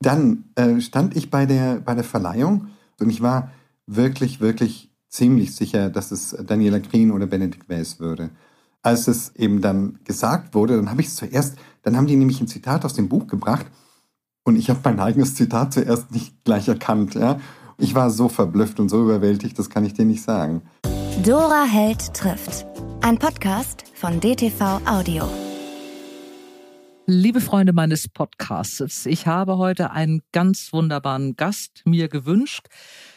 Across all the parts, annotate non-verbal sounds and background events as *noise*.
Dann äh, stand ich bei der, bei der Verleihung und ich war wirklich, wirklich ziemlich sicher, dass es Daniela Green oder Benedikt Wells würde. Als es eben dann gesagt wurde, dann habe ich es zuerst, dann haben die nämlich ein Zitat aus dem Buch gebracht und ich habe mein eigenes Zitat zuerst nicht gleich erkannt. Ja? Ich war so verblüfft und so überwältigt, das kann ich dir nicht sagen. Dora Held trifft. Ein Podcast von DTV Audio. Liebe Freunde meines Podcasts, ich habe heute einen ganz wunderbaren Gast mir gewünscht,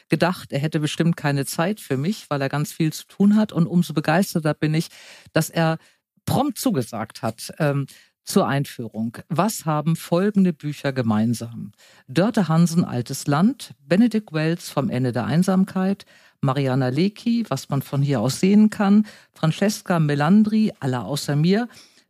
gedacht, er hätte bestimmt keine Zeit für mich, weil er ganz viel zu tun hat. Und umso begeisterter bin ich, dass er prompt zugesagt hat. Ähm, zur Einführung. Was haben folgende Bücher gemeinsam? Dörte Hansen, Altes Land, Benedict Wells vom Ende der Einsamkeit, Mariana Lecki, was man von hier aus sehen kann, Francesca Melandri, Aller außer mir,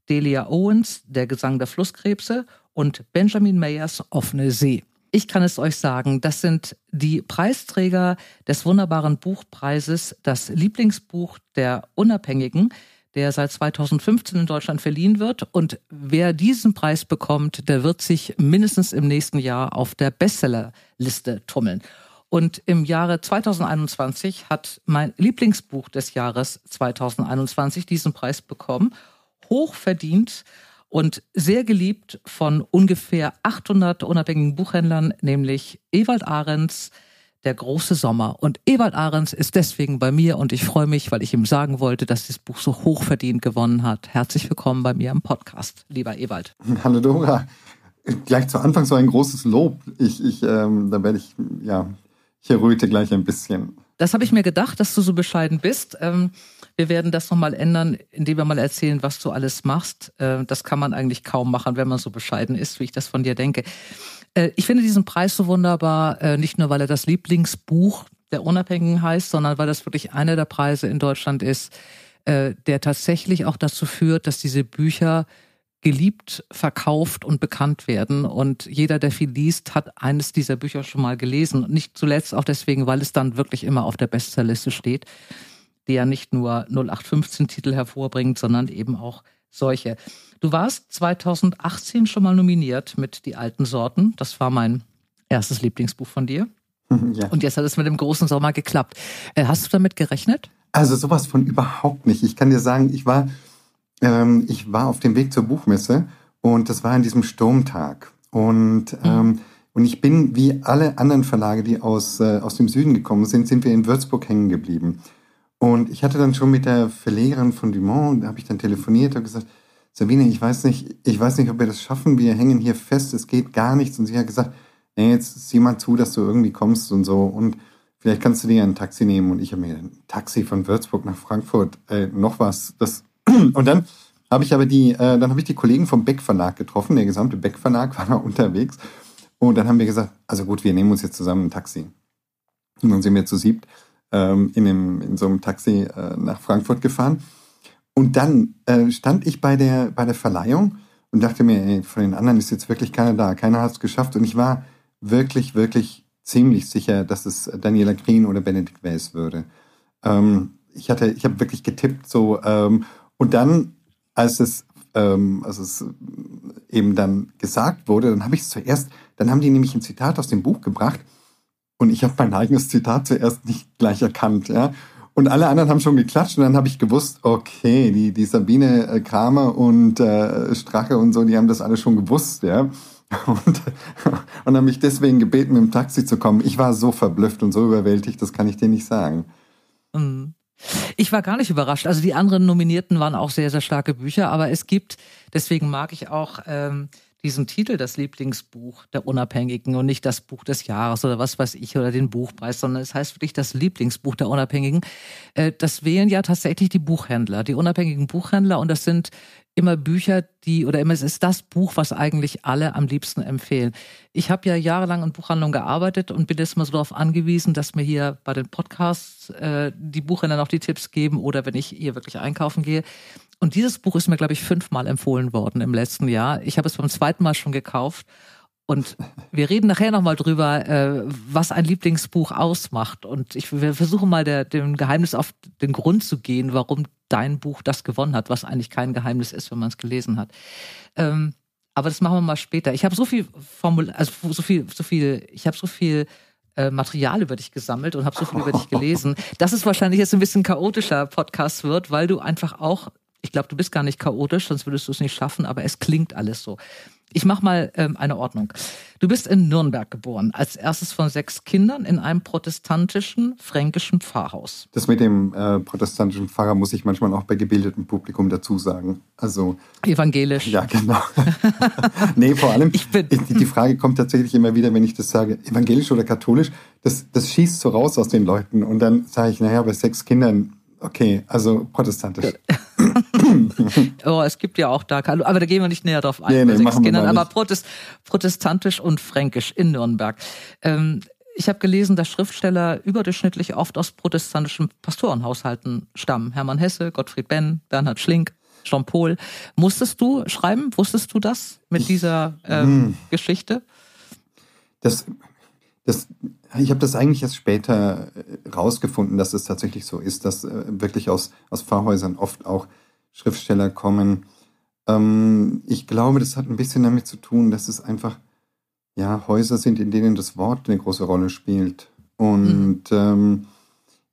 Delia Owens, Der Gesang der Flusskrebse und Benjamin Mayers Offene See. Ich kann es euch sagen, das sind die Preisträger des wunderbaren Buchpreises, das Lieblingsbuch der Unabhängigen, der seit 2015 in Deutschland verliehen wird. Und wer diesen Preis bekommt, der wird sich mindestens im nächsten Jahr auf der Bestsellerliste tummeln. Und im Jahre 2021 hat mein Lieblingsbuch des Jahres 2021 diesen Preis bekommen hochverdient und sehr geliebt von ungefähr 800 unabhängigen Buchhändlern, nämlich Ewald Ahrens, Der große Sommer. Und Ewald Ahrens ist deswegen bei mir und ich freue mich, weil ich ihm sagen wollte, dass dieses Buch so hochverdient gewonnen hat. Herzlich willkommen bei mir im Podcast, lieber Ewald. Hallo Dora. Gleich zu Anfang so ein großes Lob. Ich, ich, ähm, da werde ich, ja, ich erröte gleich ein bisschen. Das habe ich mir gedacht, dass du so bescheiden bist. Ähm, wir werden das nochmal ändern, indem wir mal erzählen, was du alles machst. Äh, das kann man eigentlich kaum machen, wenn man so bescheiden ist, wie ich das von dir denke. Äh, ich finde diesen Preis so wunderbar, äh, nicht nur, weil er das Lieblingsbuch der Unabhängigen heißt, sondern weil das wirklich einer der Preise in Deutschland ist, der tatsächlich auch dazu führt, dass diese Bücher geliebt, verkauft und bekannt werden. Und jeder, der viel liest, hat eines dieser Bücher schon mal gelesen. nicht zuletzt auch deswegen, weil es dann wirklich immer auf der Bestsellerliste steht die ja nicht nur 0815 Titel hervorbringt, sondern eben auch solche. Du warst 2018 schon mal nominiert mit Die alten Sorten. Das war mein erstes Lieblingsbuch von dir. Ja. Und jetzt hat es mit dem großen Sommer geklappt. Äh, hast du damit gerechnet? Also sowas von überhaupt nicht. Ich kann dir sagen, ich war, ähm, ich war auf dem Weg zur Buchmesse und das war an diesem Sturmtag. Und, mhm. ähm, und ich bin, wie alle anderen Verlage, die aus, äh, aus dem Süden gekommen sind, sind wir in Würzburg hängen geblieben. Und ich hatte dann schon mit der Verlegerin von Dumont, da habe ich dann telefoniert und gesagt, Sabine, ich weiß nicht, ich weiß nicht, ob wir das schaffen. Wir hängen hier fest, es geht gar nichts. Und sie hat gesagt, nee, jetzt sieh mal zu, dass du irgendwie kommst und so. Und vielleicht kannst du dir ein Taxi nehmen. Und ich habe mir ein Taxi von Würzburg nach Frankfurt, äh, noch was. Das *clears throat* und dann habe ich aber die, äh, dann habe ich die Kollegen vom Beck Verlag getroffen. Der gesamte Beck Verlag *laughs* war da unterwegs. Und dann haben wir gesagt, also gut, wir nehmen uns jetzt zusammen ein Taxi. Und dann sind wir zu siebt ähm, in, dem, in so einem Taxi äh, nach Frankfurt gefahren. Und dann äh, stand ich bei der, bei der Verleihung und dachte mir, ey, von den anderen ist jetzt wirklich keiner da. Keiner hat es geschafft. Und ich war wirklich, wirklich ziemlich sicher, dass es Daniela Green oder Benedikt Wells würde. Ähm, ich hatte, ich habe wirklich getippt so. Ähm, und dann, als es, ähm, als es eben dann gesagt wurde, dann habe ich es zuerst, dann haben die nämlich ein Zitat aus dem Buch gebracht und ich habe mein eigenes Zitat zuerst nicht gleich erkannt, ja. Und alle anderen haben schon geklatscht und dann habe ich gewusst, okay, die, die Sabine äh, Kramer und äh, Strache und so, die haben das alle schon gewusst, ja. *laughs* Und, und haben mich deswegen gebeten, mit dem Taxi zu kommen. Ich war so verblüfft und so überwältigt, das kann ich dir nicht sagen. Mhm. Ich war gar nicht überrascht. Also die anderen Nominierten waren auch sehr, sehr starke Bücher, aber es gibt, deswegen mag ich auch ähm, diesen Titel das Lieblingsbuch der Unabhängigen und nicht das Buch des Jahres oder was weiß ich oder den Buchpreis, sondern es heißt wirklich das Lieblingsbuch der Unabhängigen. Äh, das wählen ja tatsächlich die Buchhändler, die unabhängigen Buchhändler und das sind immer Bücher, die oder immer es ist das Buch, was eigentlich alle am liebsten empfehlen. Ich habe ja jahrelang in Buchhandlungen gearbeitet und bin jetzt mal so darauf angewiesen, dass mir hier bei den Podcasts äh, die Buchhändler noch die Tipps geben oder wenn ich hier wirklich einkaufen gehe. Und dieses Buch ist mir, glaube ich, fünfmal empfohlen worden im letzten Jahr. Ich habe es beim zweiten Mal schon gekauft. Und wir reden nachher nochmal drüber, äh, was ein Lieblingsbuch ausmacht. Und ich, wir versuchen mal der, dem Geheimnis auf den Grund zu gehen, warum dein Buch das gewonnen hat, was eigentlich kein Geheimnis ist, wenn man es gelesen hat. Ähm, Aber das machen wir mal später. Ich habe so viel Formul also so viel, so viel, ich habe so viel äh, Material über dich gesammelt und habe so viel über dich gelesen, dass es wahrscheinlich jetzt ein bisschen chaotischer Podcast wird, weil du einfach auch, ich glaube, du bist gar nicht chaotisch, sonst würdest du es nicht schaffen, aber es klingt alles so. Ich mache mal ähm, eine Ordnung. Du bist in Nürnberg geboren, als erstes von sechs Kindern in einem protestantischen fränkischen Pfarrhaus. Das mit dem äh, protestantischen Pfarrer muss ich manchmal auch bei gebildetem Publikum dazu sagen. Also evangelisch. Ja, genau. *laughs* nee, vor allem ich bin die, die Frage kommt tatsächlich immer wieder, wenn ich das sage, evangelisch oder katholisch, das, das schießt so raus aus den Leuten. Und dann sage ich, naja, bei sechs Kindern Okay, also protestantisch. *laughs* oh, es gibt ja auch da, aber da gehen wir nicht näher drauf ein. Nee, nee, machen Kindern, aber Protest, protestantisch und fränkisch in Nürnberg. Ähm, ich habe gelesen, dass Schriftsteller überdurchschnittlich oft aus protestantischen Pastorenhaushalten stammen. Hermann Hesse, Gottfried Benn, Bernhard Schlink, Jean Paul. Musstest du schreiben? Wusstest du das mit dieser ähm, hm. Geschichte? Das, das, ich habe das eigentlich erst später äh, rausgefunden, dass es tatsächlich so ist, dass äh, wirklich aus, aus Pfarrhäusern oft auch Schriftsteller kommen. Ähm, ich glaube, das hat ein bisschen damit zu tun, dass es einfach ja, Häuser sind, in denen das Wort eine große Rolle spielt. Und mhm. ähm,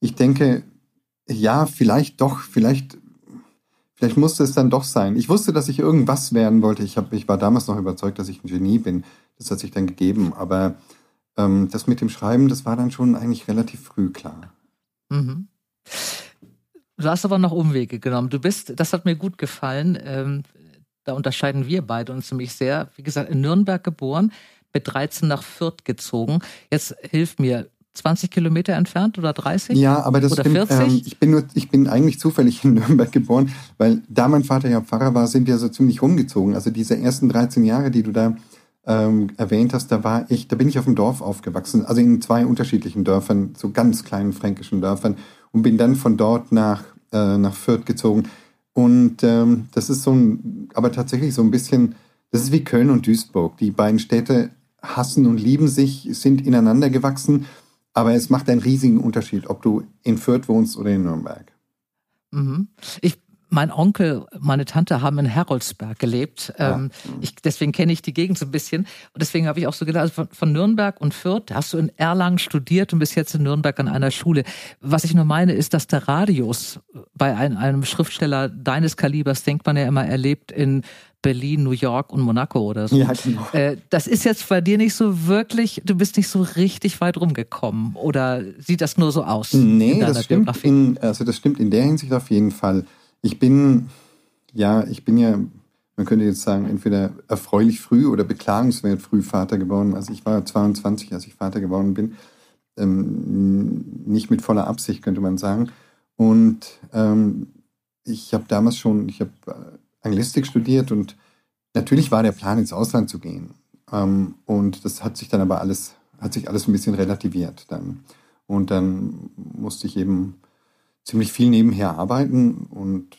ich denke, ja, vielleicht doch, vielleicht, vielleicht musste es dann doch sein. Ich wusste, dass ich irgendwas werden wollte. Ich, hab, ich war damals noch überzeugt, dass ich ein Genie bin. Das hat sich dann gegeben. Aber ähm, das mit dem Schreiben, das war dann schon eigentlich relativ früh klar. Mhm. Du hast aber noch Umwege genommen. Du bist, das hat mir gut gefallen. Ähm, da unterscheiden wir beide uns nämlich sehr. Wie gesagt, in Nürnberg geboren, mit 13 nach Fürth gezogen. Jetzt hilf mir, 20 Kilometer entfernt oder 30? Ja, aber das oder stimmt. 40? Ähm, ich bin nur, ich bin eigentlich zufällig in *laughs* Nürnberg geboren, weil da mein Vater ja Pfarrer war, sind wir so ziemlich rumgezogen. Also diese ersten 13 Jahre, die du da ähm, erwähnt hast, da war ich, da bin ich auf dem Dorf aufgewachsen, also in zwei unterschiedlichen Dörfern, so ganz kleinen fränkischen Dörfern und bin dann von dort nach, äh, nach Fürth gezogen. Und ähm, das ist so ein, aber tatsächlich so ein bisschen, das ist wie Köln und Duisburg. Die beiden Städte hassen und lieben sich, sind ineinander gewachsen, aber es macht einen riesigen Unterschied, ob du in Fürth wohnst oder in Nürnberg. Mhm. Ich mein Onkel, meine Tante haben in Heroldsberg gelebt. Ja. Ähm, ich, deswegen kenne ich die Gegend so ein bisschen. Und deswegen habe ich auch so gedacht, also von, von, Nürnberg und Fürth hast du in Erlangen studiert und bist jetzt in Nürnberg an einer Schule. Was ich nur meine, ist, dass der Radius bei ein, einem Schriftsteller deines Kalibers, denkt man ja immer, erlebt in Berlin, New York und Monaco oder so. Ja, genau. Äh, das ist jetzt bei dir nicht so wirklich, du bist nicht so richtig weit rumgekommen. Oder sieht das nur so aus? Nee, das stimmt, in, also das stimmt in der Hinsicht auf jeden Fall. Ich bin, ja, ich bin ja, man könnte jetzt sagen, entweder erfreulich früh oder beklagenswert früh Vater geworden. Also ich war 22, als ich Vater geworden bin. Ähm, nicht mit voller Absicht, könnte man sagen. Und ähm, ich habe damals schon, ich habe äh, Anglistik studiert und natürlich war der Plan, ins Ausland zu gehen. Ähm, und das hat sich dann aber alles, hat sich alles ein bisschen relativiert dann. Und dann musste ich eben ziemlich viel nebenher arbeiten und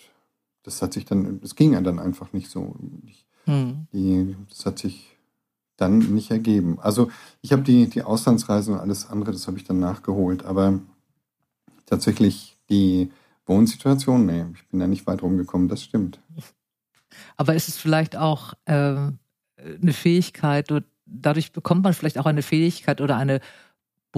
das hat sich dann, das ging ja dann einfach nicht so. Ich, hm. die, das hat sich dann nicht ergeben. Also ich habe die, die Auslandsreise und alles andere, das habe ich dann nachgeholt, aber tatsächlich die Wohnsituation, nee, ich bin da nicht weit rumgekommen, das stimmt. Aber ist es vielleicht auch äh, eine Fähigkeit, dadurch bekommt man vielleicht auch eine Fähigkeit oder eine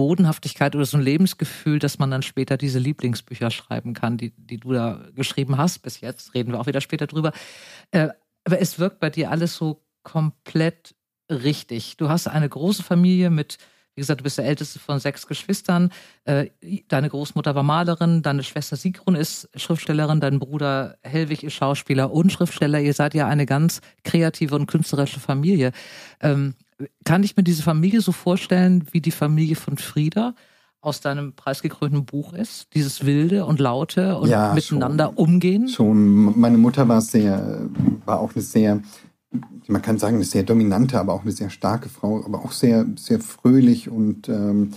Bodenhaftigkeit oder so ein Lebensgefühl, dass man dann später diese Lieblingsbücher schreiben kann, die, die du da geschrieben hast. Bis jetzt reden wir auch wieder später drüber. Äh, aber es wirkt bei dir alles so komplett richtig. Du hast eine große Familie mit, wie gesagt, du bist der älteste von sechs Geschwistern. Äh, deine Großmutter war Malerin, deine Schwester Sigrun ist Schriftstellerin, dein Bruder Helwig ist Schauspieler und Schriftsteller. Ihr seid ja eine ganz kreative und künstlerische Familie. Kann ich mir diese Familie so vorstellen, wie die Familie von Frieda aus deinem preisgekrönten Buch ist? Dieses wilde und laute und ja, miteinander schon, umgehen? Schon. Meine Mutter war sehr, war auch eine sehr, man kann sagen, eine sehr dominante, aber auch eine sehr starke Frau, aber auch sehr, sehr fröhlich und, ähm,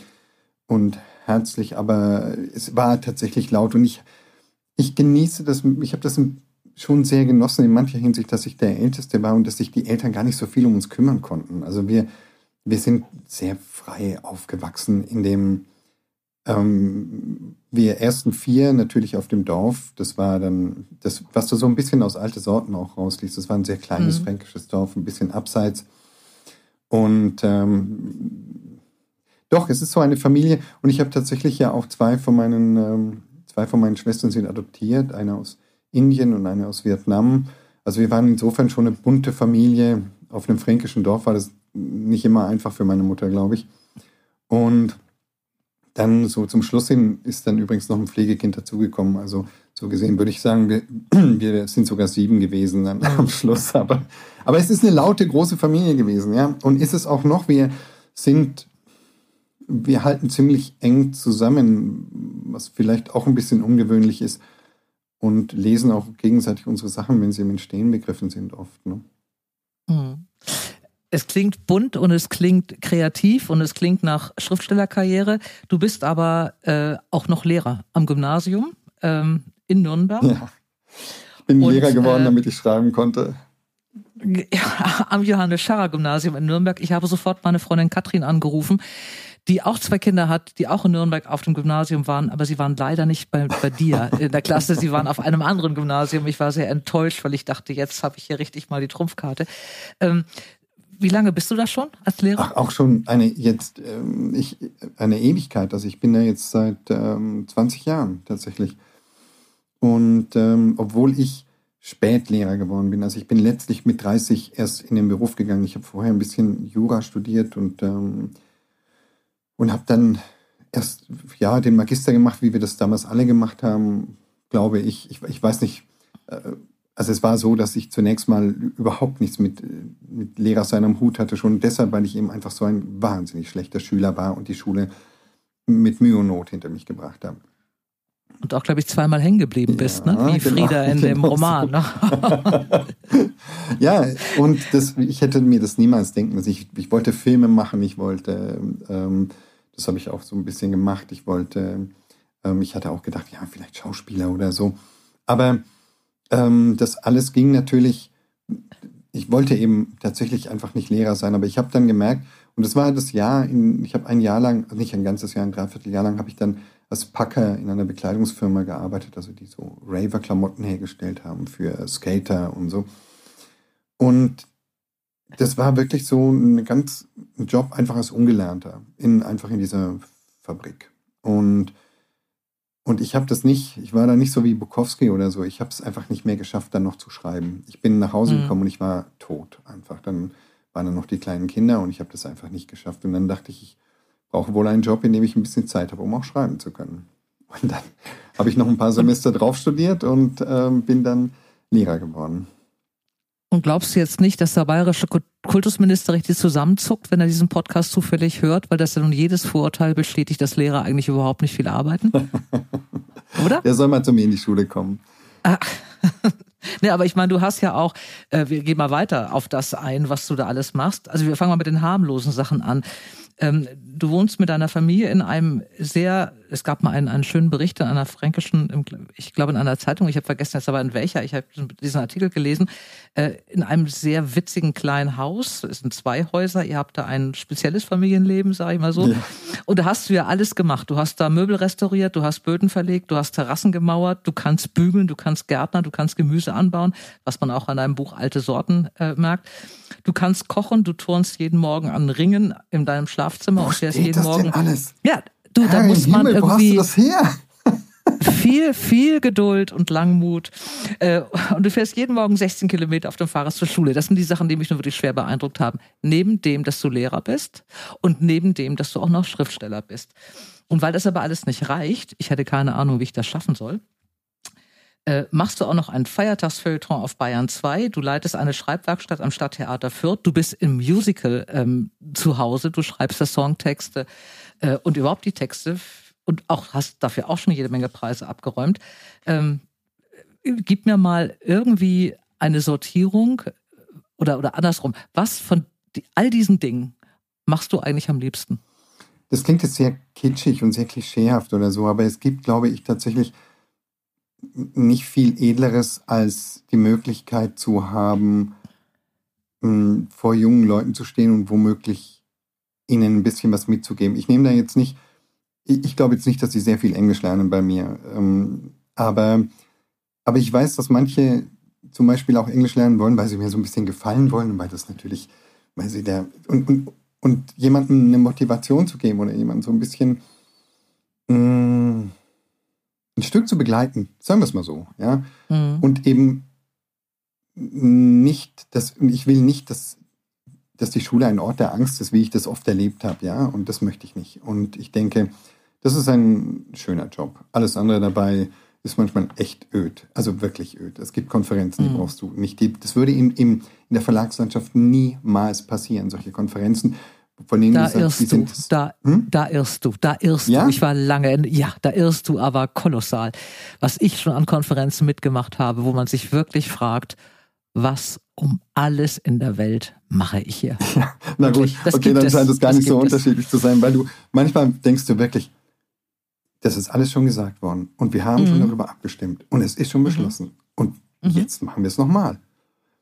und herzlich, aber es war tatsächlich laut und ich, ich genieße das, ich habe das ein schon sehr genossen in mancher Hinsicht, dass ich der Älteste war und dass sich die Eltern gar nicht so viel um uns kümmern konnten. Also wir, wir sind sehr frei aufgewachsen in dem, ähm, wir ersten vier natürlich auf dem Dorf. Das war dann, das, was du so ein bisschen aus alte Sorten auch rausliest. Das war ein sehr kleines mhm. fränkisches Dorf, ein bisschen abseits. Und ähm, doch, es ist so eine Familie. Und ich habe tatsächlich ja auch zwei von meinen, ähm, zwei von meinen Schwestern sind adoptiert, eine aus Indien und eine aus Vietnam. Also wir waren insofern schon eine bunte Familie. Auf einem fränkischen Dorf war das nicht immer einfach für meine Mutter, glaube ich. Und dann so zum Schluss hin ist dann übrigens noch ein Pflegekind dazugekommen. Also so gesehen würde ich sagen, wir, *clears throat* wir sind sogar sieben gewesen dann am Schluss. Aber, aber es ist eine laute, große Familie gewesen, ja. Und ist es auch noch, wir sind, wir halten ziemlich eng zusammen, was vielleicht auch ein bisschen ungewöhnlich ist. Und lesen auch gegenseitig unsere Sachen, wenn sie im Entstehen begriffen sind, oft. Ne? Mhm es klingt bunt und es klingt kreativ und es klingt nach Schriftstellerkarriere. Du bist aber äh, auch noch Lehrer am Gymnasium ähm, in Nürnberg. Ja. Ich bin und, Lehrer geworden, äh, damit ich schreiben konnte. Ja, *laughs* am Johannes Scharrer Gymnasium in Nürnberg. Ich habe sofort meine Freundin Katrin angerufen, die auch zwei Kinder hat, die auch in Nürnberg auf dem Gymnasium waren, aber sie waren leider nicht bei, bei dir in der Klasse. Sie waren auf einem anderen Gymnasium. Ich war sehr enttäuscht, weil ich dachte, jetzt habe ich hier richtig mal die Trumpfkarte. Ähm, wie lange bist du da schon als Lehrer? Ach, auch schon eine jetzt ähm, ich, eine Ewigkeit. Also ich bin da jetzt seit ähm, 20 Jahren tatsächlich. Und ähm, obwohl ich Spätlehrer geworden bin, also ich bin letztlich mit 30 erst in den Beruf gegangen. Ich habe vorher ein bisschen Jura studiert und ähm, und habe dann erst ja den Magister gemacht, wie wir das damals alle gemacht haben, glaube ich. Ich, ich weiß nicht. Äh, also es war so, dass ich zunächst mal überhaupt nichts mit, mit Lehrersein am Hut hatte, schon deshalb, weil ich eben einfach so ein wahnsinnig schlechter Schüler war und die Schule mit Mühe und Not hinter mich gebracht habe. Und auch, glaube ich, zweimal hängen geblieben bist, ne? wie genau, Frieda in dem genau Roman. Ne? *laughs* ja, und das, ich hätte mir das niemals denken. Also ich, ich wollte Filme machen, ich wollte, ähm, das habe ich auch so ein bisschen gemacht, ich wollte, ähm, ich hatte auch gedacht, ja, vielleicht Schauspieler oder so. Aber ähm, das alles ging natürlich, ich wollte eben tatsächlich einfach nicht Lehrer sein, aber ich habe dann gemerkt, und das war das Jahr, in, ich habe ein Jahr lang, nicht ein ganzes Jahr, ein Dreivierteljahr lang, habe ich dann als Packer in einer Bekleidungsfirma gearbeitet, also die so Raver-Klamotten hergestellt haben für Skater und so. Und das war wirklich so ein ganz ein Job einfach als Ungelernter, in, einfach in dieser Fabrik. Und und ich habe das nicht, ich war da nicht so wie Bukowski oder so. Ich habe es einfach nicht mehr geschafft, dann noch zu schreiben. Ich bin nach Hause mhm. gekommen und ich war tot einfach. Dann waren dann noch die kleinen Kinder und ich habe das einfach nicht geschafft. Und dann dachte ich, ich brauche wohl einen Job, in dem ich ein bisschen Zeit habe, um auch schreiben zu können. Und dann *laughs* habe ich noch ein paar Semester drauf studiert und ähm, bin dann Lehrer geworden. Und glaubst du jetzt nicht, dass der bayerische Kultusminister richtig zusammenzuckt, wenn er diesen Podcast zufällig hört, weil das ja nun jedes Vorurteil bestätigt, dass Lehrer eigentlich überhaupt nicht viel arbeiten? *laughs* Oder? Der soll mal zu mir in die Schule kommen. Ah. *laughs* ne, aber ich meine, du hast ja auch, äh, wir gehen mal weiter auf das ein, was du da alles machst. Also wir fangen mal mit den harmlosen Sachen an. Ähm, du wohnst mit deiner Familie in einem sehr, es gab mal einen, einen schönen Bericht in einer fränkischen, ich glaube in einer Zeitung, ich habe vergessen jetzt aber in welcher, ich habe diesen Artikel gelesen, äh, in einem sehr witzigen kleinen Haus, es sind zwei Häuser, ihr habt da ein spezielles Familienleben, sage ich mal so. Ja. Und da hast du ja alles gemacht. Du hast da Möbel restauriert, du hast Böden verlegt, du hast Terrassen gemauert, du kannst bügeln, du kannst Gärtner, du kannst Gemüse anbauen, was man auch an deinem Buch Alte Sorten äh, merkt. Du kannst kochen, du turnst jeden Morgen an Ringen in deinem Schlafzimmer Wo und fährst jeden das Morgen. Denn alles? Ja, du, da muss man Himmel, irgendwie. Wo hast du das her? *laughs* viel, viel Geduld und Langmut. Äh, und du fährst jeden Morgen 16 Kilometer auf dem Fahrrad zur Schule. Das sind die Sachen, die mich nur wirklich schwer beeindruckt haben. Neben dem, dass du Lehrer bist und neben dem, dass du auch noch Schriftsteller bist. Und weil das aber alles nicht reicht, ich hätte keine Ahnung, wie ich das schaffen soll, äh, machst du auch noch ein Feiertagsfeuilleton auf Bayern 2. Du leitest eine Schreibwerkstatt am Stadttheater Fürth. Du bist im Musical ähm, zu Hause. Du schreibst da Songtexte äh, und überhaupt die Texte und auch hast dafür auch schon jede Menge Preise abgeräumt. Ähm, gib mir mal irgendwie eine Sortierung oder, oder andersrum. Was von die, all diesen Dingen machst du eigentlich am liebsten? Das klingt jetzt sehr kitschig und sehr klischeehaft oder so, aber es gibt, glaube ich, tatsächlich nicht viel Edleres als die Möglichkeit zu haben, vor jungen Leuten zu stehen und womöglich ihnen ein bisschen was mitzugeben. Ich nehme da jetzt nicht ich, glaube jetzt nicht, dass sie sehr viel Englisch lernen bei mir. Ähm, aber, aber ich weiß, dass manche zum Beispiel auch Englisch lernen wollen, weil sie mir so ein bisschen gefallen wollen und weil das natürlich, weil sie der, und, und, und jemandem eine Motivation zu geben oder jemandem so ein bisschen mh, mm, ein Stück zu begleiten, sagen wir es mal so, ja. Mhm. Und eben nicht, dass, ich will nicht, dass, dass die Schule ein Ort der Angst ist, wie ich das oft erlebt habe, ja. Und das möchte ich nicht. Und ich denke, das ist ein schöner Job. Alles andere dabei ist manchmal echt öd. Also wirklich öd. Es gibt Konferenzen, die mhm. brauchst du nicht. Das würde in, in, in der Verlagslandschaft niemals passieren, solche Konferenzen. Von denen da irrst du, sind, da, hm? da irrst du, da irrst ja? du. Ich war lange, in, ja, da irrst du aber kolossal. Was ich schon an Konferenzen mitgemacht habe, wo man sich wirklich fragt, was um alles in der Welt mache ich hier? *laughs* Ja, na gut, okay, dann scheint es gar nicht so unterschiedlich zu sein, weil du manchmal denkst du wirklich, das ist alles schon gesagt worden und wir haben mhm. schon darüber abgestimmt und es ist schon mhm. beschlossen. Mhm. Und mhm. jetzt machen wir es nochmal.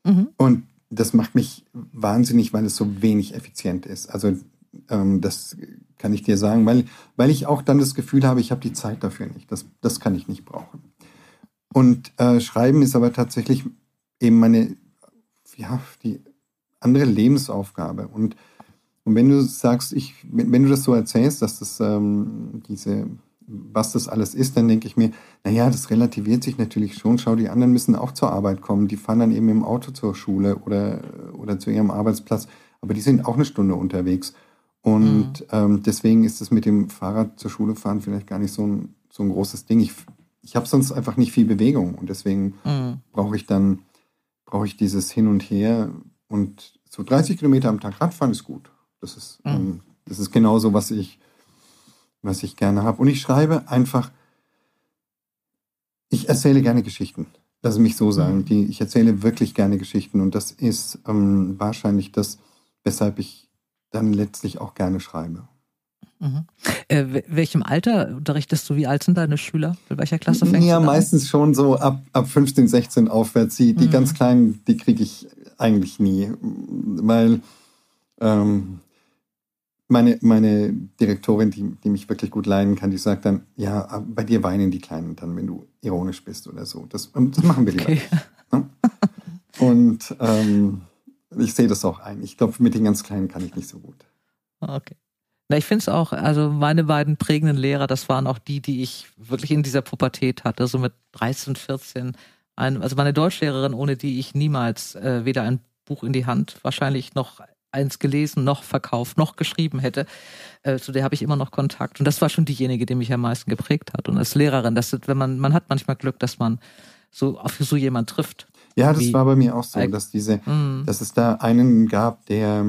Mhm. Und das macht mich wahnsinnig, weil es so wenig effizient ist. Also ähm, das kann ich dir sagen, weil, weil ich auch dann das Gefühl habe, ich habe die Zeit dafür nicht. Das, das kann ich nicht brauchen. Und äh, Schreiben ist aber tatsächlich eben meine, ja, die andere Lebensaufgabe. Und, und wenn du sagst, ich, wenn, du das so erzählst, dass das ähm, diese was das alles ist, dann denke ich mir, naja, das relativiert sich natürlich schon. Schau, die anderen müssen auch zur Arbeit kommen. Die fahren dann eben im Auto zur Schule oder, oder zu ihrem Arbeitsplatz. Aber die sind auch eine Stunde unterwegs. Und mhm. ähm, deswegen ist es mit dem Fahrrad zur Schule fahren vielleicht gar nicht so ein, so ein großes Ding. Ich, ich habe sonst einfach nicht viel Bewegung und deswegen mhm. brauche ich dann brauche ich dieses Hin und Her. Und so 30 Kilometer am Tag Radfahren ist gut. Das ist, mhm. ähm, das ist genauso, was ich, was ich gerne habe. Und ich schreibe einfach, ich erzähle gerne Geschichten. Lass mich so sagen. Mhm. Die, ich erzähle wirklich gerne Geschichten und das ist ähm, wahrscheinlich das, weshalb ich dann letztlich auch gerne schreibe. Mhm. Äh, welchem Alter unterrichtest du? Wie alt sind deine Schüler? In welcher Klasse fängst ja, du Ja, meistens schon so ab, ab 15, 16 aufwärts. Die, die mhm. ganz kleinen, die kriege ich eigentlich nie, weil ähm, meine, meine Direktorin, die, die mich wirklich gut leiden kann, die sagt dann, ja, bei dir weinen die Kleinen dann, wenn du ironisch bist oder so. Das, das machen wir lieber. Okay. Ne? Und ähm, ich sehe das auch ein. Ich glaube, mit den ganz Kleinen kann ich nicht so gut. Okay. Na, ich finde es auch, also meine beiden prägenden Lehrer, das waren auch die, die ich wirklich in dieser Pubertät hatte, so mit 13, 14. Ein, also meine Deutschlehrerin, ohne die ich niemals äh, weder ein Buch in die Hand, wahrscheinlich noch eins gelesen, noch verkauft, noch geschrieben hätte. Äh, zu der habe ich immer noch Kontakt. Und das war schon diejenige, die mich am meisten geprägt hat. Und als Lehrerin, das ist, wenn man, man hat manchmal Glück, dass man so auf so jemand trifft. Ja, das war bei mir auch so, dass diese, mm. dass es da einen gab, der,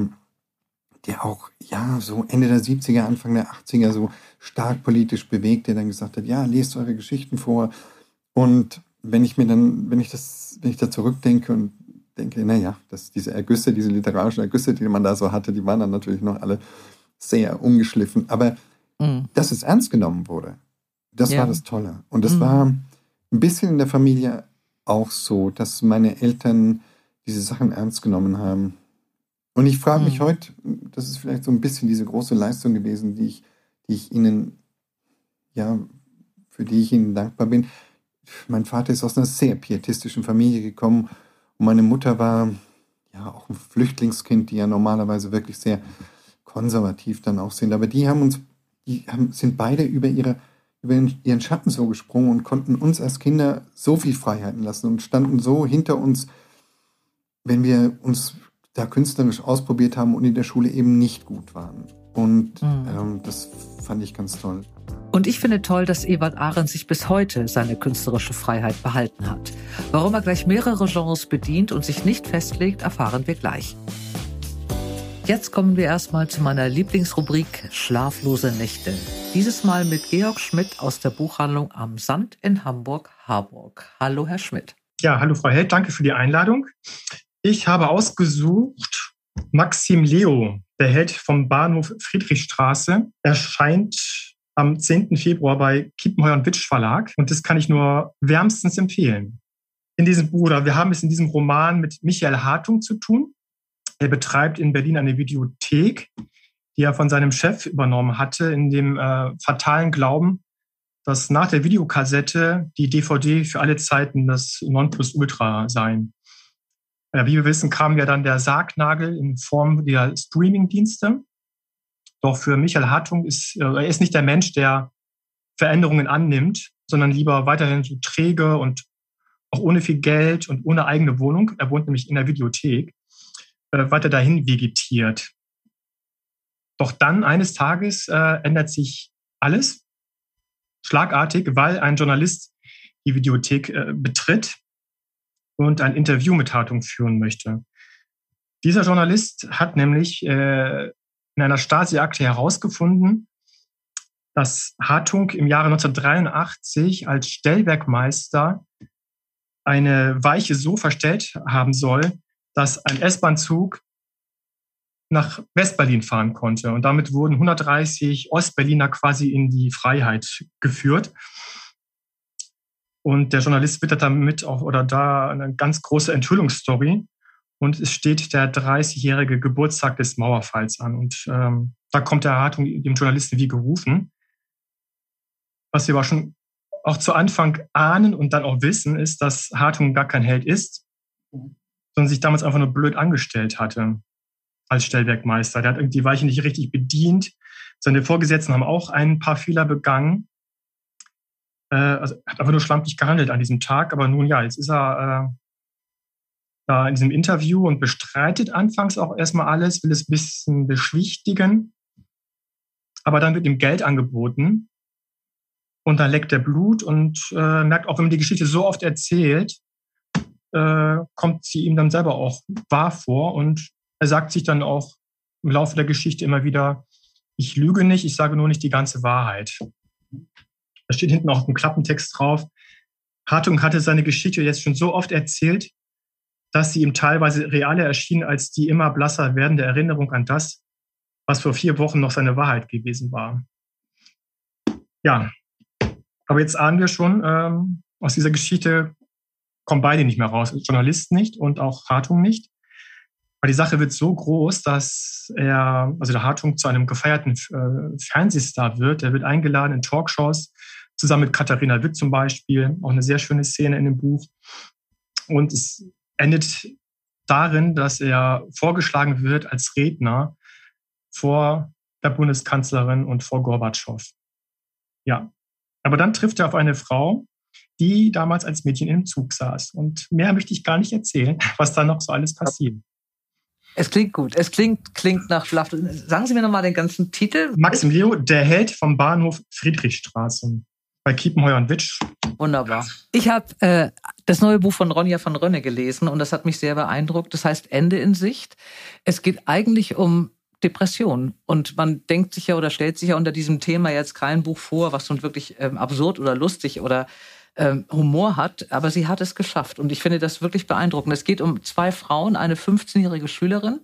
der auch, ja, so Ende der 70er, Anfang der 80er so stark politisch bewegt, der dann gesagt hat, ja, lest eure Geschichten vor. Und wenn ich mir dann, wenn ich das, wenn ich da zurückdenke und denke, naja, dass diese Ergüsse, diese literarischen Ergüsse, die man da so hatte, die waren dann natürlich noch alle sehr ungeschliffen. Aber mhm. dass es ernst genommen wurde, das ja. war das Tolle. Und das mhm. war ein bisschen in der Familie auch so, dass meine Eltern diese Sachen ernst genommen haben. Und ich frage mich mhm. heute, das ist vielleicht so ein bisschen diese große Leistung gewesen, die ich, die ich ihnen, ja, für die ich ihnen dankbar bin. Mein Vater ist aus einer sehr pietistischen Familie gekommen und meine Mutter war ja auch ein Flüchtlingskind, die ja normalerweise wirklich sehr konservativ dann auch sind. Aber die haben uns, die haben, sind beide über ihre über ihren Schatten so gesprungen und konnten uns als Kinder so viel Freiheiten lassen und standen so hinter uns, wenn wir uns da künstlerisch ausprobiert haben und in der Schule eben nicht gut waren. Und mhm. ähm, das fand ich ganz toll. Und ich finde toll, dass Ewald Arendt sich bis heute seine künstlerische Freiheit behalten hat. Warum er gleich mehrere Genres bedient und sich nicht festlegt, erfahren wir gleich. Jetzt kommen wir erstmal zu meiner Lieblingsrubrik Schlaflose Nächte. Dieses Mal mit Georg Schmidt aus der Buchhandlung am Sand in Hamburg-Harburg. Hallo, Herr Schmidt. Ja, hallo, Frau Held. Danke für die Einladung. Ich habe ausgesucht Maxim Leo, der Held vom Bahnhof Friedrichstraße. Erscheint am 10. Februar bei Kiepenheuer und Witsch Verlag. Und das kann ich nur wärmstens empfehlen. In diesem oder wir haben es in diesem Roman mit Michael Hartung zu tun. Er betreibt in Berlin eine Videothek, die er von seinem Chef übernommen hatte, in dem äh, fatalen Glauben, dass nach der Videokassette die DVD für alle Zeiten das Nonplusultra sein. Äh, wie wir wissen, kam ja dann der Sargnagel in Form der Streaming-Dienste. Doch für Michael Hartung ist, äh, er ist nicht der Mensch, der Veränderungen annimmt, sondern lieber weiterhin so träge und auch ohne viel Geld und ohne eigene Wohnung. Er wohnt nämlich in der Videothek, äh, weiter dahin vegetiert. Doch dann eines Tages äh, ändert sich alles schlagartig, weil ein Journalist die Videothek betritt und ein Interview mit Hartung führen möchte. Dieser Journalist hat nämlich äh, in einer Stasi-Akte herausgefunden, dass Hartung im Jahre 1983 als Stellwerkmeister eine Weiche so verstellt haben soll, dass ein S-Bahn-Zug nach Westberlin fahren konnte. Und damit wurden 130 Ostberliner quasi in die Freiheit geführt. Und der Journalist wittert damit auch oder da eine ganz große Enthüllungsstory. Und es steht der 30-jährige Geburtstag des Mauerfalls an. Und ähm, da kommt der Hartung dem Journalisten wie gerufen. Was wir aber schon auch zu Anfang ahnen und dann auch wissen, ist, dass Hartung gar kein Held ist, sondern sich damals einfach nur blöd angestellt hatte als Stellwerkmeister. Der hat die Weiche nicht richtig bedient. Seine Vorgesetzten haben auch ein paar Fehler begangen. Äh, also hat einfach nur schlampig gehandelt an diesem Tag. Aber nun ja, jetzt ist er äh, in diesem Interview und bestreitet anfangs auch erstmal alles, will es ein bisschen beschwichtigen. Aber dann wird ihm Geld angeboten und dann leckt er Blut und äh, merkt auch, wenn man die Geschichte so oft erzählt, äh, kommt sie ihm dann selber auch wahr vor und er sagt sich dann auch im Laufe der Geschichte immer wieder, ich lüge nicht, ich sage nur nicht die ganze Wahrheit. Da steht hinten auch ein Klappentext drauf. Hartung hatte seine Geschichte jetzt schon so oft erzählt, dass sie ihm teilweise realer erschien als die immer blasser werdende Erinnerung an das, was vor vier Wochen noch seine Wahrheit gewesen war. Ja, aber jetzt ahnen wir schon, ähm, aus dieser Geschichte kommen beide nicht mehr raus. Journalist nicht und auch Hartung nicht. Aber die Sache wird so groß, dass er, also der Hartung zu einem gefeierten äh, Fernsehstar wird. Er wird eingeladen in Talkshows, zusammen mit Katharina Witt zum Beispiel. Auch eine sehr schöne Szene in dem Buch. Und es endet darin, dass er vorgeschlagen wird als Redner vor der Bundeskanzlerin und vor Gorbatschow. Ja, aber dann trifft er auf eine Frau, die damals als Mädchen im Zug saß. Und mehr möchte ich gar nicht erzählen, *laughs* was da noch so alles passiert. Es klingt gut. Es klingt, klingt nach Schlaf. Sagen Sie mir nochmal den ganzen Titel. Maxim Leo, der Held vom Bahnhof Friedrichstraße bei Kiepenheuer und Witsch. Wunderbar. Ich habe äh, das neue Buch von Ronja von Rönne gelesen und das hat mich sehr beeindruckt. Das heißt Ende in Sicht. Es geht eigentlich um Depression. Und man denkt sich ja oder stellt sich ja unter diesem Thema jetzt kein Buch vor, was nun wirklich ähm, absurd oder lustig oder ähm, Humor hat, aber sie hat es geschafft. Und ich finde das wirklich beeindruckend. Es geht um zwei Frauen, eine 15-jährige Schülerin,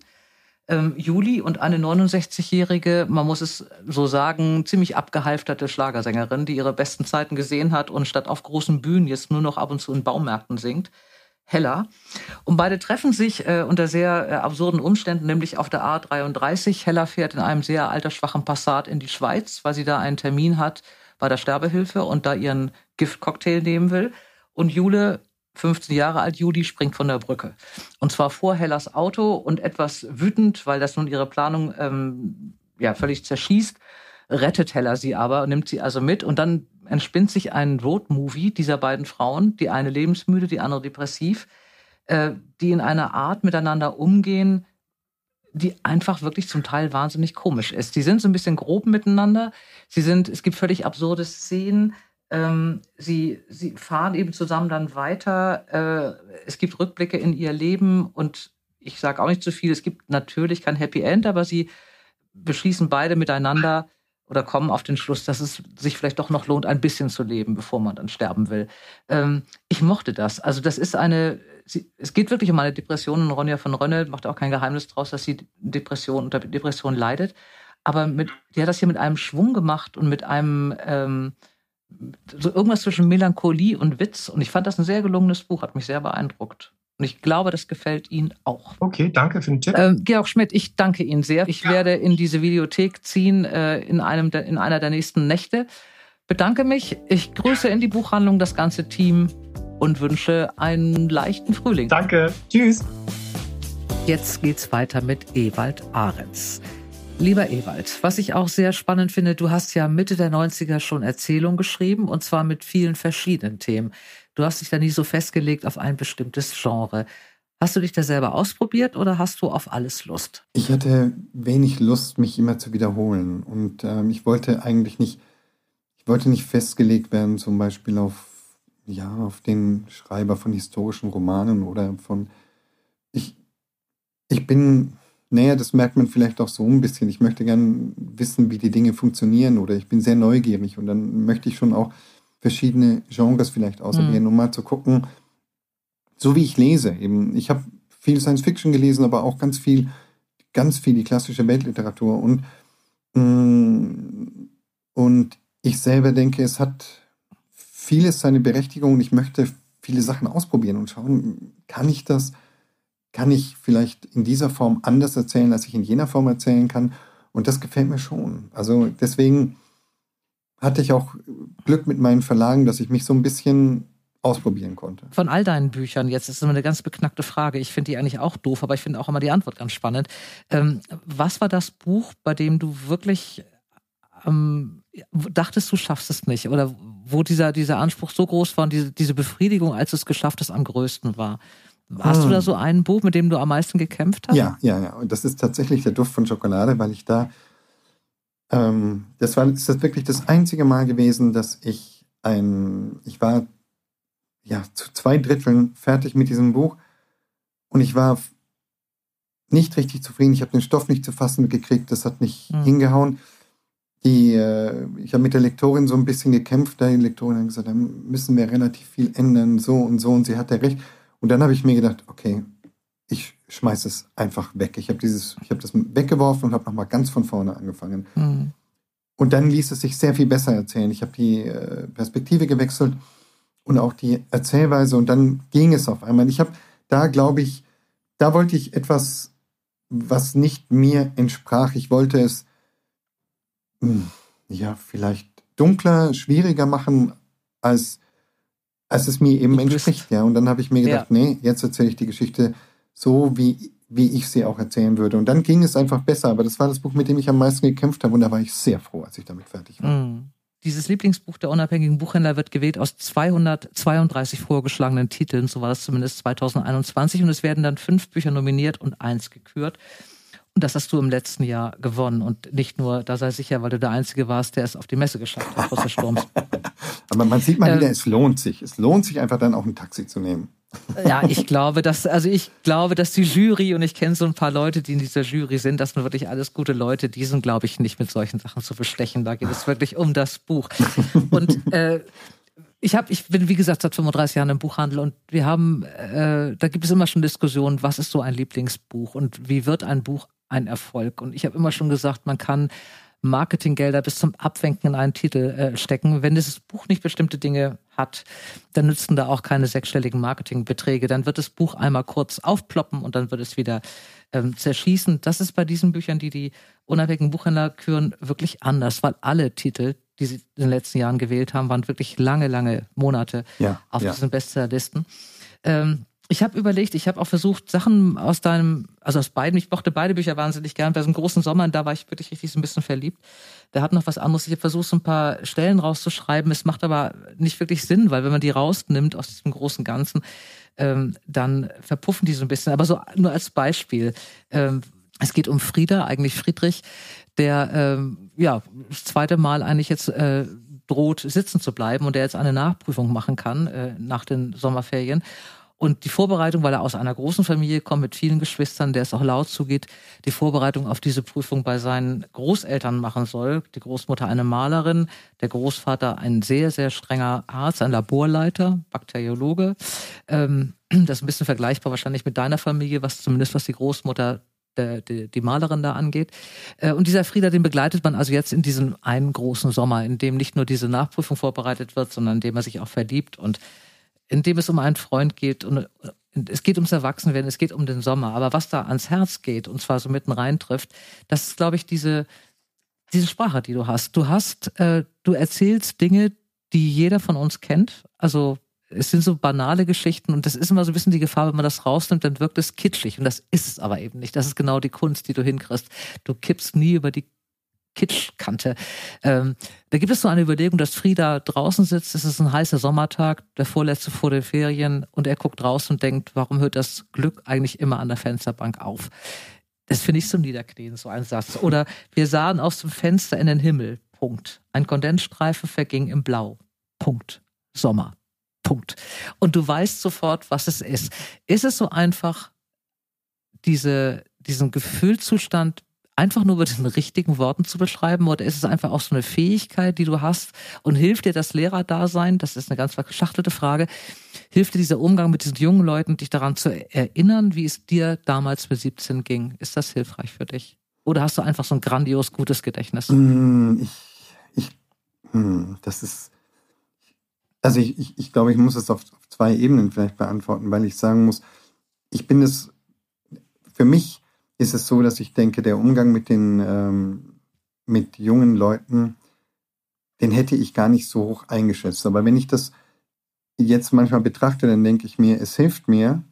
ähm, Juli, und eine 69-jährige, man muss es so sagen, ziemlich abgehalfterte Schlagersängerin, die ihre besten Zeiten gesehen hat und statt auf großen Bühnen jetzt nur noch ab und zu in Baumärkten singt. Hella. Und beide treffen sich äh, unter sehr äh, absurden Umständen, nämlich auf der A33. Hella fährt in einem sehr altersschwachen Passat in die Schweiz, weil sie da einen Termin hat bei der Sterbehilfe und da ihren Giftcocktail nehmen will. Und Jule, 15 Jahre alt, Juli, springt von der Brücke. Und zwar vor Hellas Auto und etwas wütend, weil das nun ihre Planung ähm, ja, völlig zerschießt, rettet Hella sie aber, nimmt sie also mit und dann entspinnt sich ein Roadmovie dieser beiden Frauen, die eine lebensmüde, die andere depressiv, äh, die in einer Art miteinander umgehen, die einfach wirklich zum Teil wahnsinnig komisch ist. Die sind so ein bisschen grob miteinander. Sie sind, es gibt völlig absurde Szenen. Ähm, sie, sie fahren eben zusammen dann weiter. Äh, es gibt Rückblicke in ihr Leben und ich sage auch nicht zu viel. Es gibt natürlich kein Happy End, aber sie beschließen beide miteinander oder kommen auf den Schluss, dass es sich vielleicht doch noch lohnt, ein bisschen zu leben, bevor man dann sterben will. Ähm, ich mochte das. Also das ist eine sie, es geht wirklich um eine Depression und Ronja von Rönne macht auch kein Geheimnis draus, dass sie Depression unter Depression leidet. Aber mit, die hat das hier mit einem Schwung gemacht und mit einem ähm, so irgendwas zwischen Melancholie und Witz. Und ich fand das ein sehr gelungenes Buch, hat mich sehr beeindruckt. Und ich glaube, das gefällt Ihnen auch. Okay, danke für den Tipp. Ähm, Georg Schmidt, ich danke Ihnen sehr. Ich ja. werde in diese Videothek ziehen äh, in, einem der, in einer der nächsten Nächte. Bedanke mich. Ich grüße in die Buchhandlung das ganze Team und wünsche einen leichten Frühling. Danke. Tschüss. Jetzt geht's weiter mit Ewald Ahrens. Lieber Ewald, was ich auch sehr spannend finde, du hast ja Mitte der 90er schon Erzählungen geschrieben und zwar mit vielen verschiedenen Themen. Du hast dich da nie so festgelegt auf ein bestimmtes Genre. Hast du dich da selber ausprobiert oder hast du auf alles Lust? Ich hatte wenig Lust, mich immer zu wiederholen. Und ähm, ich wollte eigentlich nicht, ich wollte nicht festgelegt werden, zum Beispiel auf, ja, auf den Schreiber von historischen Romanen oder von. Ich, ich bin, naja, das merkt man vielleicht auch so ein bisschen. Ich möchte gern wissen, wie die Dinge funktionieren oder ich bin sehr neugierig und dann möchte ich schon auch verschiedene Genres vielleicht ausprobieren, mhm. um mal zu gucken, so wie ich lese. Eben, ich habe viel Science Fiction gelesen, aber auch ganz viel, ganz viel die klassische Weltliteratur und mm, und ich selber denke, es hat vieles seine Berechtigung und ich möchte viele Sachen ausprobieren und schauen, kann ich das, kann ich vielleicht in dieser Form anders erzählen, als ich in jener Form erzählen kann. Und das gefällt mir schon. Also deswegen hatte ich auch Glück mit meinen Verlagen, dass ich mich so ein bisschen ausprobieren konnte. Von all deinen Büchern, jetzt ist immer eine ganz beknackte Frage. Ich finde die eigentlich auch doof, aber ich finde auch immer die Antwort ganz spannend. Ähm, was war das Buch, bei dem du wirklich ähm, dachtest, du schaffst es nicht? Oder wo dieser, dieser Anspruch so groß war und diese, diese Befriedigung, als du es geschafft hast, am größten war? Hast hm. du da so ein Buch, mit dem du am meisten gekämpft hast? Ja, ja, ja. Und das ist tatsächlich der Duft von Schokolade, weil ich da ähm, das war das ist wirklich das einzige Mal gewesen, dass ich ein, ich war ja zu zwei Dritteln fertig mit diesem Buch und ich war nicht richtig zufrieden. Ich habe den Stoff nicht zu fassen gekriegt, das hat nicht mhm. hingehauen. Die, äh, ich habe mit der Lektorin so ein bisschen gekämpft, da die Lektorin hat gesagt, da müssen wir relativ viel ändern, so und so und sie hatte recht. Und dann habe ich mir gedacht, okay, ich schmeiße es einfach weg. Ich habe dieses, ich habe das weggeworfen und habe nochmal ganz von vorne angefangen. Mhm. Und dann ließ es sich sehr viel besser erzählen. Ich habe die äh, Perspektive gewechselt und auch die Erzählweise und dann ging es auf einmal. Ich habe da, glaube ich, da wollte ich etwas, was nicht mir entsprach. Ich wollte es, hm, ja, vielleicht dunkler, schwieriger machen, als, als es mir eben entspricht. Ja, und dann habe ich mir gedacht, ja. nee, jetzt erzähle ich die Geschichte so, wie, wie ich sie auch erzählen würde. Und dann ging es einfach besser. Aber das war das Buch, mit dem ich am meisten gekämpft habe. Und da war ich sehr froh, als ich damit fertig war. Mm. Dieses Lieblingsbuch der unabhängigen Buchhändler wird gewählt aus 232 vorgeschlagenen Titeln. So war das zumindest 2021. Und es werden dann fünf Bücher nominiert und eins gekürt. Und das hast du im letzten Jahr gewonnen. Und nicht nur, da sei sicher, weil du der Einzige warst, der es auf die Messe geschafft hat, trotz des Sturms. *laughs* Aber man sieht mal wieder, ähm, es lohnt sich. Es lohnt sich einfach dann auch ein Taxi zu nehmen. Ja, ich glaube, dass, also ich glaube, dass die Jury, und ich kenne so ein paar Leute, die in dieser Jury sind, das sind wirklich alles gute Leute, die sind, glaube ich, nicht mit solchen Sachen zu bestechen. Da geht es wirklich um das Buch. *laughs* Und äh, ich habe, ich bin wie gesagt seit 35 Jahren im Buchhandel und wir haben, äh, da gibt es immer schon Diskussionen, was ist so ein Lieblingsbuch und wie wird ein Buch ein Erfolg? Und ich habe immer schon gesagt, man kann Marketinggelder bis zum Abwenken in einen Titel äh, stecken. Wenn dieses Buch nicht bestimmte Dinge hat, dann nützen da auch keine sechsstelligen Marketingbeträge. Dann wird das Buch einmal kurz aufploppen und dann wird es wieder ähm, zerschießen. Das ist bei diesen Büchern, die die unabhängigen Buchhändler küren, wirklich anders, weil alle Titel, die sie in den letzten Jahren gewählt haben, waren wirklich lange, lange Monate ja, auf ja. diesen Bestsellerlisten. Ähm, ich habe überlegt, ich habe auch versucht, Sachen aus deinem, also aus beiden, ich mochte beide Bücher wahnsinnig gern. Bei so einem großen Sommer, da war ich wirklich richtig so ein bisschen verliebt. Der hat noch was anderes. Ich habe versucht, so ein paar Stellen rauszuschreiben. Es macht aber nicht wirklich Sinn, weil wenn man die rausnimmt aus diesem großen Ganzen, ähm, dann verpuffen die so ein bisschen. Aber so nur als Beispiel. Ähm, es geht um Frieda, eigentlich Friedrich, der ähm, ja das zweite Mal eigentlich jetzt äh, droht, sitzen zu bleiben und der jetzt eine Nachprüfung machen kann äh, nach den Sommerferien. Und die Vorbereitung, weil er aus einer großen Familie kommt mit vielen Geschwistern, der es auch laut zugeht, die Vorbereitung auf diese Prüfung bei seinen Großeltern machen soll. Die Großmutter eine Malerin, der Großvater ein sehr, sehr strenger Arzt, ein Laborleiter, Bakteriologe. Ähm, das ist ein bisschen vergleichbar wahrscheinlich mit deiner Familie, was zumindest was die Großmutter die Malerin da angeht. Äh, und dieser Frieder, den begleitet man also jetzt in diesem einen großen Sommer, in dem nicht nur diese Nachprüfung vorbereitet wird, sondern in dem er sich auch verliebt und in dem es um einen Freund geht und es geht ums Erwachsenwerden, es geht um den Sommer. Aber was da ans Herz geht und zwar so mitten rein trifft, das ist, glaube ich, diese, diese Sprache, die du hast. Du hast, äh, du erzählst Dinge, die jeder von uns kennt. Also es sind so banale Geschichten und das ist immer so ein bisschen die Gefahr, wenn man das rausnimmt, dann wirkt es kitschig und das ist es aber eben nicht. Das ist genau die Kunst, die du hinkriegst. Du kippst nie über die Kitschkante. Ähm, da gibt es so eine Überlegung, dass Frieda draußen sitzt, es ist ein heißer Sommertag, der vorletzte vor den Ferien und er guckt raus und denkt, warum hört das Glück eigentlich immer an der Fensterbank auf? Das finde ich so niederknien, so ein Satz. Oder wir sahen aus dem Fenster in den Himmel. Punkt. Ein Kondensstreifen verging im Blau. Punkt. Sommer. Punkt. Und du weißt sofort, was es ist. Ist es so einfach, diese, diesen Gefühlszustand einfach nur mit den richtigen Worten zu beschreiben oder ist es einfach auch so eine Fähigkeit, die du hast und hilft dir das Lehrerdasein? Das ist eine ganz verschachtelte Frage. Hilft dir dieser Umgang mit diesen jungen Leuten, dich daran zu erinnern, wie es dir damals mit 17 ging? Ist das hilfreich für dich? Oder hast du einfach so ein grandios gutes Gedächtnis? Mm, ich, ich, hm, das ist, also ich, ich, ich glaube, ich muss es auf zwei Ebenen vielleicht beantworten, weil ich sagen muss, ich bin es, für mich ist es so, dass ich denke, der Umgang mit den ähm, mit jungen Leuten, den hätte ich gar nicht so hoch eingeschätzt. Aber wenn ich das jetzt manchmal betrachte, dann denke ich mir, es hilft mir,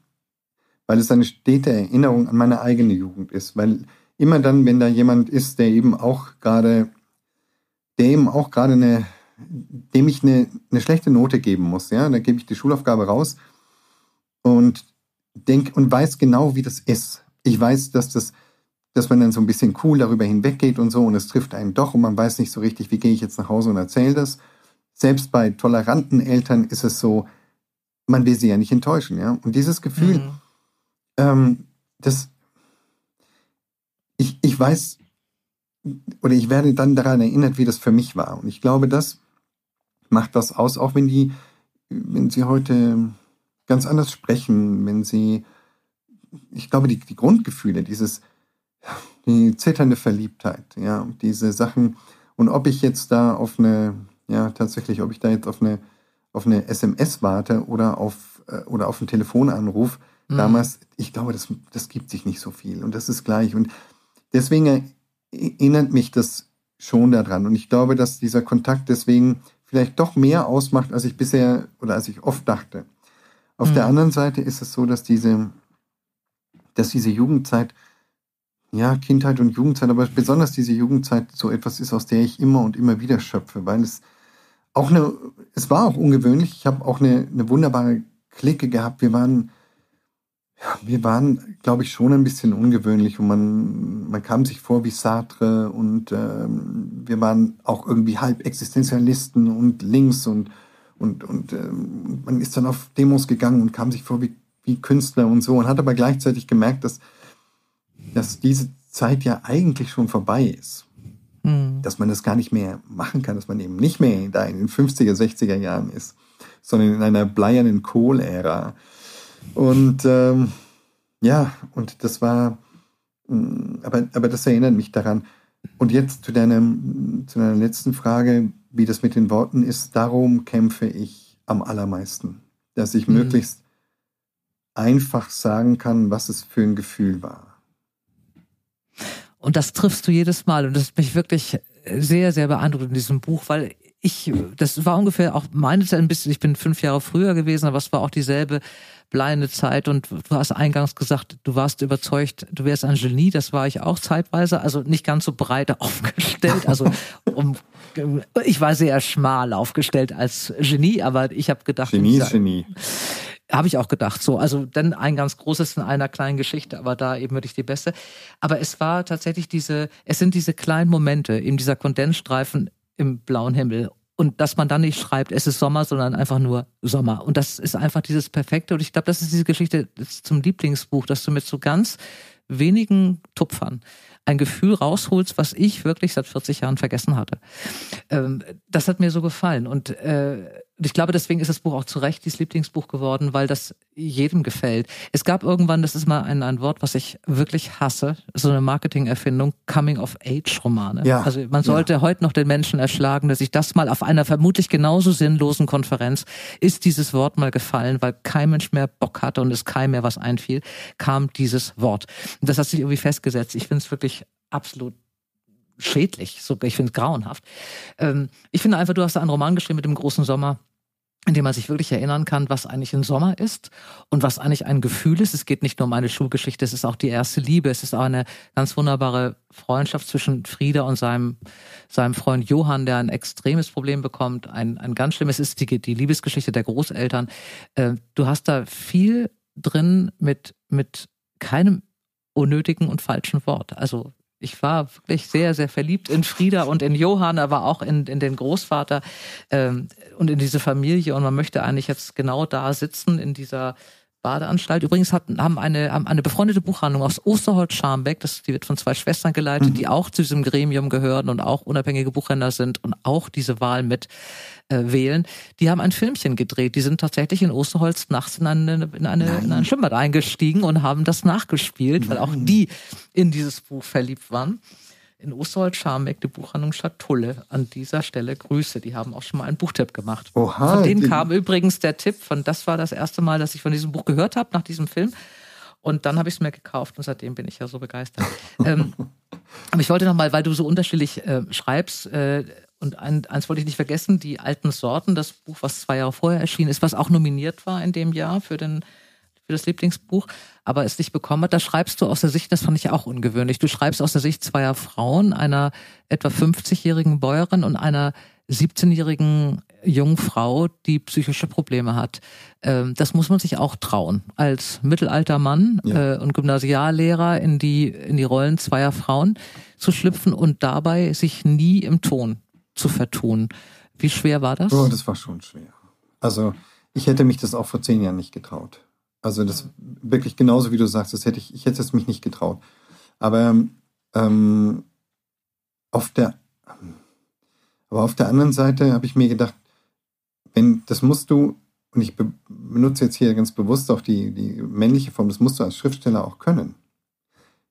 weil es eine stete Erinnerung an meine eigene Jugend ist. Weil immer dann, wenn da jemand ist, der eben auch gerade, der eben auch gerade eine, dem ich eine, eine schlechte Note geben muss, ja, dann gebe ich die Schulaufgabe raus und denk und weiß genau, wie das ist ich weiß, dass das, dass man dann so ein bisschen cool darüber hinweggeht und so und es trifft einen doch und man weiß nicht so richtig, wie gehe ich jetzt nach Hause und erzähle das. Selbst bei toleranten Eltern ist es so, man will sie ja nicht enttäuschen, ja. Und dieses Gefühl, mhm. ähm, das, ich, ich weiß, oder ich werde dann daran erinnert, wie das für mich war. Und ich glaube, das macht das aus, auch wenn die, wenn sie heute ganz anders sprechen, wenn sie ich glaube, die, die Grundgefühle, dieses, die zitternde Verliebtheit, ja, diese Sachen, und ob ich jetzt da auf eine, ja, tatsächlich, ob ich da jetzt auf eine, auf eine SMS warte oder auf, äh, oder auf einen Telefonanruf, mhm. damals, ich glaube, das, das gibt sich nicht so viel und das ist gleich. Und deswegen erinnert mich das schon daran. Und ich glaube, dass dieser Kontakt deswegen vielleicht doch mehr ausmacht, als ich bisher oder als ich oft dachte. Auf mhm. der anderen Seite ist es so, dass diese, dass diese Jugendzeit, ja, Kindheit und Jugendzeit, aber besonders diese Jugendzeit so etwas ist, aus der ich immer und immer wieder schöpfe, weil es auch eine, es war auch ungewöhnlich. Ich habe auch eine, eine wunderbare Clique gehabt. Wir waren, wir waren, glaube ich, schon ein bisschen ungewöhnlich und man, man kam sich vor wie Sartre und ähm, wir waren auch irgendwie halb Existenzialisten und links und, und, und ähm, man ist dann auf Demos gegangen und kam sich vor wie wie Künstler und so und hat aber gleichzeitig gemerkt, dass, dass diese Zeit ja eigentlich schon vorbei ist. Mhm. Dass man das gar nicht mehr machen kann, dass man eben nicht mehr da in den 50er, 60er Jahren ist, sondern in einer bleiernen Kohl-Ära. Und ähm, ja, und das war, mm, aber, aber das erinnert mich daran. Und jetzt zu deiner, zu deiner letzten Frage, wie das mit den Worten ist, darum kämpfe ich am allermeisten. Dass ich mhm. möglichst einfach sagen kann, was es für ein Gefühl war. Und das triffst du jedes Mal. Und das ist mich wirklich sehr, sehr beeindruckt in diesem Buch, weil ich, das war ungefähr auch meine Zeit ein bisschen, ich bin fünf Jahre früher gewesen, aber es war auch dieselbe bleibende Zeit und du hast eingangs gesagt, du warst überzeugt, du wärst ein Genie, das war ich auch zeitweise, also nicht ganz so breit *laughs* aufgestellt, also um, ich war sehr schmal aufgestellt als Genie, aber ich habe gedacht, Genie ist Genie. Habe ich auch gedacht. So, also dann ein ganz großes in einer kleinen Geschichte, aber da eben wirklich die beste. Aber es war tatsächlich diese, es sind diese kleinen Momente, eben dieser Kondensstreifen im blauen Himmel. Und dass man dann nicht schreibt, es ist Sommer, sondern einfach nur Sommer. Und das ist einfach dieses Perfekte. Und ich glaube, das ist diese Geschichte zum Lieblingsbuch, dass du mit so ganz wenigen Tupfern ein Gefühl rausholst, was ich wirklich seit 40 Jahren vergessen hatte. Ähm, das hat mir so gefallen. Und äh, ich glaube, deswegen ist das Buch auch zu Recht dieses Lieblingsbuch geworden, weil das jedem gefällt. Es gab irgendwann, das ist mal ein, ein Wort, was ich wirklich hasse, so eine Marketing-Erfindung, Coming-of-Age-Romane. Ja, also man sollte ja. heute noch den Menschen erschlagen, dass sich das mal auf einer vermutlich genauso sinnlosen Konferenz ist dieses Wort mal gefallen, weil kein Mensch mehr Bock hatte und es keinem mehr was einfiel, kam dieses Wort. Und das hat sich irgendwie festgesetzt. Ich finde es wirklich absolut schädlich, ich finde es grauenhaft. Ähm, ich finde einfach, du hast da einen Roman geschrieben mit dem großen Sommer in dem man sich wirklich erinnern kann, was eigentlich ein Sommer ist und was eigentlich ein Gefühl ist. Es geht nicht nur um eine Schulgeschichte, es ist auch die erste Liebe. Es ist auch eine ganz wunderbare Freundschaft zwischen Frieda und seinem, seinem Freund Johann, der ein extremes Problem bekommt. Ein, ein ganz schlimmes ist die, die Liebesgeschichte der Großeltern. Äh, du hast da viel drin mit, mit keinem unnötigen und falschen Wort. Also ich war wirklich sehr, sehr verliebt in Frieda und in Johann, aber auch in, in den Großvater ähm, und in diese Familie. Und man möchte eigentlich jetzt genau da sitzen in dieser Badeanstalt. Übrigens hat, haben eine, haben eine befreundete Buchhandlung aus Osterholz-Scharmbeck, das, die wird von zwei Schwestern geleitet, mhm. die auch zu diesem Gremium gehören und auch unabhängige Buchhändler sind und auch diese Wahl mit äh, wählen. Die haben ein Filmchen gedreht. Die sind tatsächlich in Osterholz nachts in, eine, in, eine, in ein Schwimmbad eingestiegen und haben das nachgespielt, Nein. weil auch die in dieses Buch verliebt waren in Osterholz-Scharmbeck, die Buchhandlung Schatulle. An dieser Stelle Grüße. Die haben auch schon mal einen Buchtipp gemacht. Oha, von denen kam übrigens der Tipp von, das war das erste Mal, dass ich von diesem Buch gehört habe, nach diesem Film. Und dann habe ich es mir gekauft und seitdem bin ich ja so begeistert. *laughs* ähm, aber ich wollte noch mal, weil du so unterschiedlich äh, schreibst, äh, und ein, eins wollte ich nicht vergessen, die alten Sorten, das Buch, was zwei Jahre vorher erschienen ist, was auch nominiert war in dem Jahr für den für das Lieblingsbuch, aber es nicht bekommen hat. Da schreibst du aus der Sicht, das fand ich auch ungewöhnlich. Du schreibst aus der Sicht zweier Frauen, einer etwa 50-jährigen Bäuerin und einer 17-jährigen jungen Frau, die psychische Probleme hat. Ähm, das muss man sich auch trauen. Als mittelalter Mann ja. Äh, und Gymnasiallehrer in die, in die Rollen zweier Frauen zu schlüpfen und dabei sich nie im Ton zu vertun. Wie schwer war das? Oh, das war schon schwer. Also ich hätte mich das auch vor zehn Jahren nicht getraut. Also das wirklich genauso wie du sagst, das hätte ich, ich hätte es mich nicht getraut. Aber ähm, auf der aber auf der anderen Seite habe ich mir gedacht, wenn das musst du, und ich be benutze jetzt hier ganz bewusst auch die, die männliche Form, das musst du als Schriftsteller auch können.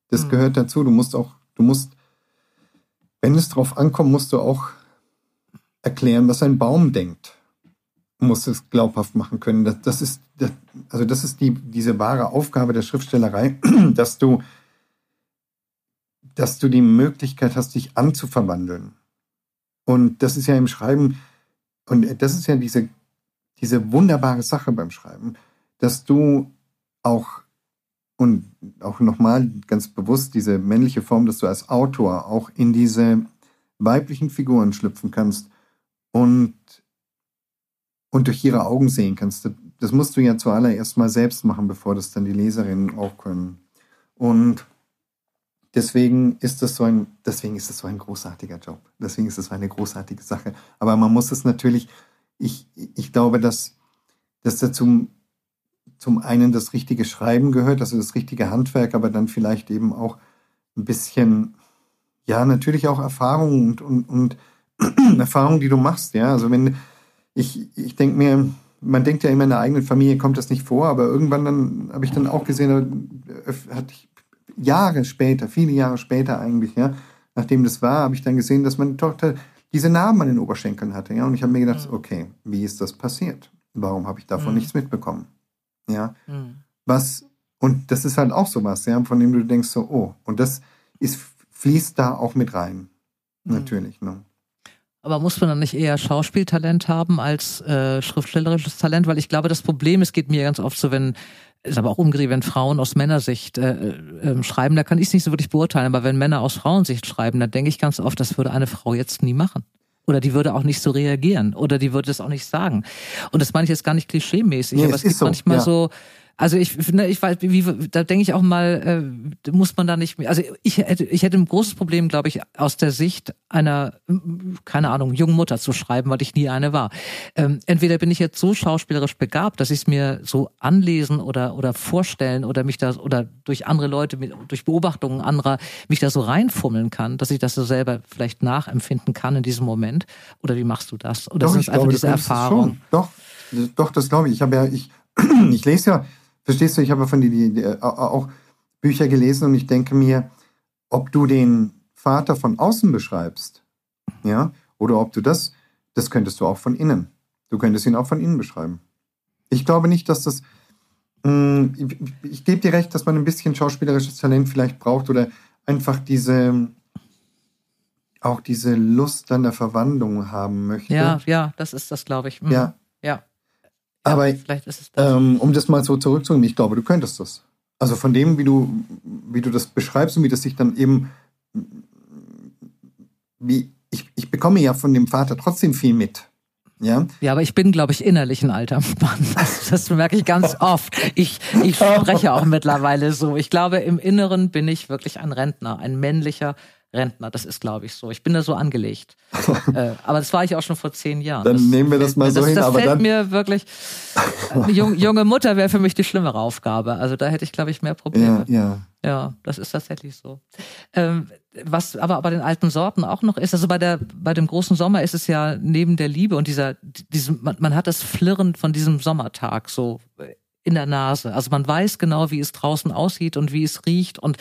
Das mhm. gehört dazu. Du musst auch, du musst, wenn es drauf ankommt, musst du auch erklären, was ein Baum denkt muss es glaubhaft machen können. Das, das ist, das, also das ist die, diese wahre Aufgabe der Schriftstellerei, *clears throat* dass du, dass du die Möglichkeit hast, dich anzuverwandeln. Und das ist ja im Schreiben, und das ist ja diese, diese wunderbare Sache beim Schreiben, dass du auch, und auch nochmal ganz bewusst diese männliche Form, dass du als Autor auch in diese weiblichen Figuren schlüpfen kannst und und durch ihre Augen sehen kannst. Das musst du ja zuallererst mal selbst machen, bevor das dann die Leserinnen auch können. Und deswegen ist das so ein, deswegen ist das so ein großartiger Job. Deswegen ist das so eine großartige Sache. Aber man muss es natürlich, ich, ich glaube, dass, dass da zum, zum einen das richtige Schreiben gehört, also das richtige Handwerk, aber dann vielleicht eben auch ein bisschen, ja, natürlich auch Erfahrung und, und, und *clears throat* Erfahrung, die du machst, ja. Also wenn, ich, ich denke mir, man denkt ja immer in der eigenen Familie kommt das nicht vor, aber irgendwann dann habe ich dann auch gesehen, hatte ich Jahre später, viele Jahre später eigentlich, ja, nachdem das war, habe ich dann gesehen, dass meine Tochter diese Narben an den Oberschenkeln hatte, ja, und ich habe mir gedacht, mhm. okay, wie ist das passiert? Warum habe ich davon mhm. nichts mitbekommen? Ja, mhm. was und das ist halt auch sowas, ja, von dem du denkst so, oh, und das ist fließt da auch mit rein, mhm. natürlich, ne? Aber muss man dann nicht eher Schauspieltalent haben als äh, schriftstellerisches Talent? Weil ich glaube, das Problem, es geht mir ganz oft so, wenn, ist aber auch umgedreht, wenn Frauen aus Männersicht äh, äh, schreiben, da kann ich es nicht so wirklich beurteilen. Aber wenn Männer aus Frauensicht schreiben, dann denke ich ganz oft, das würde eine Frau jetzt nie machen. Oder die würde auch nicht so reagieren. Oder die würde es auch nicht sagen. Und das meine ich jetzt gar nicht klischeemäßig, nee, aber es, es gibt so, manchmal ja. so Also ich, ne, ich weiß, wie, da denke ich auch mal, äh, muss man da nicht mehr. Also ich hätte, ich hätte ein großes Problem, glaube ich, aus der Sicht einer, keine Ahnung, jungen Mutter zu schreiben, weil ich nie eine war. Ähm, entweder bin ich jetzt so schauspielerisch begabt, dass ich es mir so anlesen oder oder vorstellen oder mich da oder durch andere Leute, durch Beobachtungen anderer mich da so reinfummeln kann, dass ich das so selber vielleicht nachempfinden kann in diesem Moment. Oder wie machst du das? Oder Doch, ist das einfach glaube, diese Erfahrung? Doch, doch, das glaube ich. Ich habe ja, ich, *clears throat* ich lese ja Verstehst du, ich habe von dir die, die, auch Bücher gelesen und ich denke mir, ob du den Vater von außen beschreibst, ja, oder ob du das, das könntest du auch von innen. Du könntest ihn auch von innen beschreiben. Ich glaube nicht, dass das, mh, mm, ich, ich gebe dir recht, dass man ein bisschen schauspielerisches Talent vielleicht braucht oder einfach diese, auch diese Lust an der Verwandlung haben möchte. Ja, ja, das ist das, glaube ich. Mhm. Ja. Ja. Aber vielleicht ist es das. Ähm, um das mal so zurückzunehmen, ich glaube, du könntest das. Also von dem, wie du, wie du das beschreibst und wie das sich dann eben, wie ich, ich bekomme ja von dem Vater trotzdem viel mit. Ja, ja aber ich bin, glaube ich, innerlich ein alter Mann. Das, *laughs* das merke ich ganz oft. Ich, ich spreche auch mittlerweile so. Ich glaube, im Inneren bin ich wirklich ein Rentner, ein männlicher Rentner. Das ist, glaube ich, so. Ich bin da so angelegt. *laughs* äh, aber das war ich auch schon vor zehn Jahren. Dann das, nehmen wir das mal so das, hin. Das aber fällt dann mir wirklich. Eine *laughs* junge Mutter wäre für mich die schlimmere Aufgabe. Also da hätte ich, glaube ich, mehr Probleme. Ja, ja. Ja, das ist tatsächlich so. Ähm, was aber bei den alten Sorten auch noch ist, also bei der bei dem großen Sommer ist es ja neben der Liebe und dieser diesem man, man hat das Flirren von diesem Sommertag so in der Nase. Also man weiß genau, wie es draußen aussieht und wie es riecht und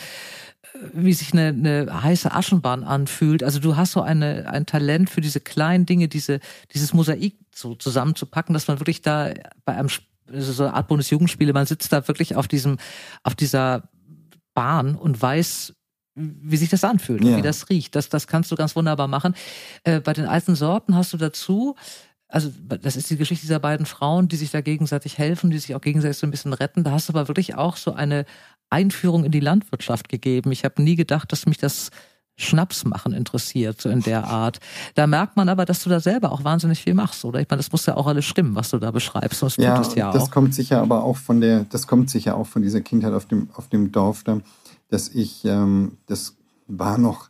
wie sich eine, eine heiße Aschenbahn anfühlt. Also du hast so eine, ein Talent für diese kleinen Dinge, diese, dieses Mosaik so zusammenzupacken, dass man wirklich da bei einem so eine Art Bundesjugendspiele, man sitzt da wirklich auf diesem, auf dieser Bahn und weiß, wie sich das anfühlt ja. wie das riecht. Das, das kannst du ganz wunderbar machen. Äh, bei den alten Sorten hast du dazu also das ist die Geschichte dieser beiden Frauen, die sich da gegenseitig helfen, die sich auch gegenseitig so ein bisschen retten. Da hast du aber wirklich auch so eine Einführung in die Landwirtschaft gegeben. Ich habe nie gedacht, dass mich das Schnaps machen interessiert, so in der Art. Da merkt man aber, dass du da selber auch wahnsinnig viel machst, oder? Ich meine, das muss ja auch alles stimmen, was du da beschreibst. Das ja, tut ja das auch. kommt sicher aber auch von der, das kommt sicher auch von dieser Kindheit auf dem, auf dem Dorf da, dass ich, ähm, das war noch,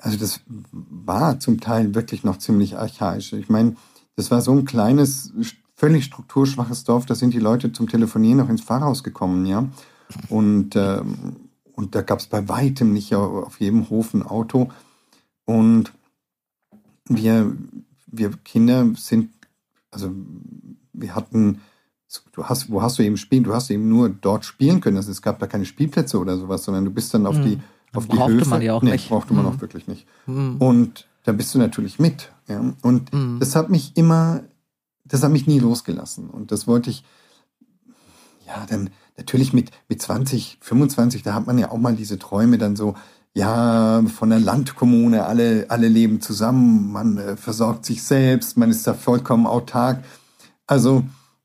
also das war zum Teil wirklich noch ziemlich archaisch. Ich meine, das war so ein kleines völlig strukturschwaches Dorf, da sind die Leute zum Telefonieren noch ins Pfarrhaus gekommen, ja. Und, äh, und da gab es bei weitem nicht auf jedem Hof ein Auto. Und wir, wir Kinder sind, also wir hatten, du hast, wo hast du eben spielen? Du hast eben nur dort spielen können. Also es gab da keine Spielplätze oder sowas, sondern du bist dann auf mhm. die auf die brauchte Höfe. man ja auch nee, nicht. brauchte man Mhm. auch wirklich nicht. Mhm. Und da bist du natürlich mit. Ja? Und Mhm. das hat mich immer, das hat mich nie losgelassen. Und das wollte ich, ja, dann natürlich mit, mit 20, 25, da hat man ja auch mal diese Träume dann so, ja, von der Landkommune, alle, alle leben zusammen, man äh, versorgt sich selbst, man ist da vollkommen autark. Also,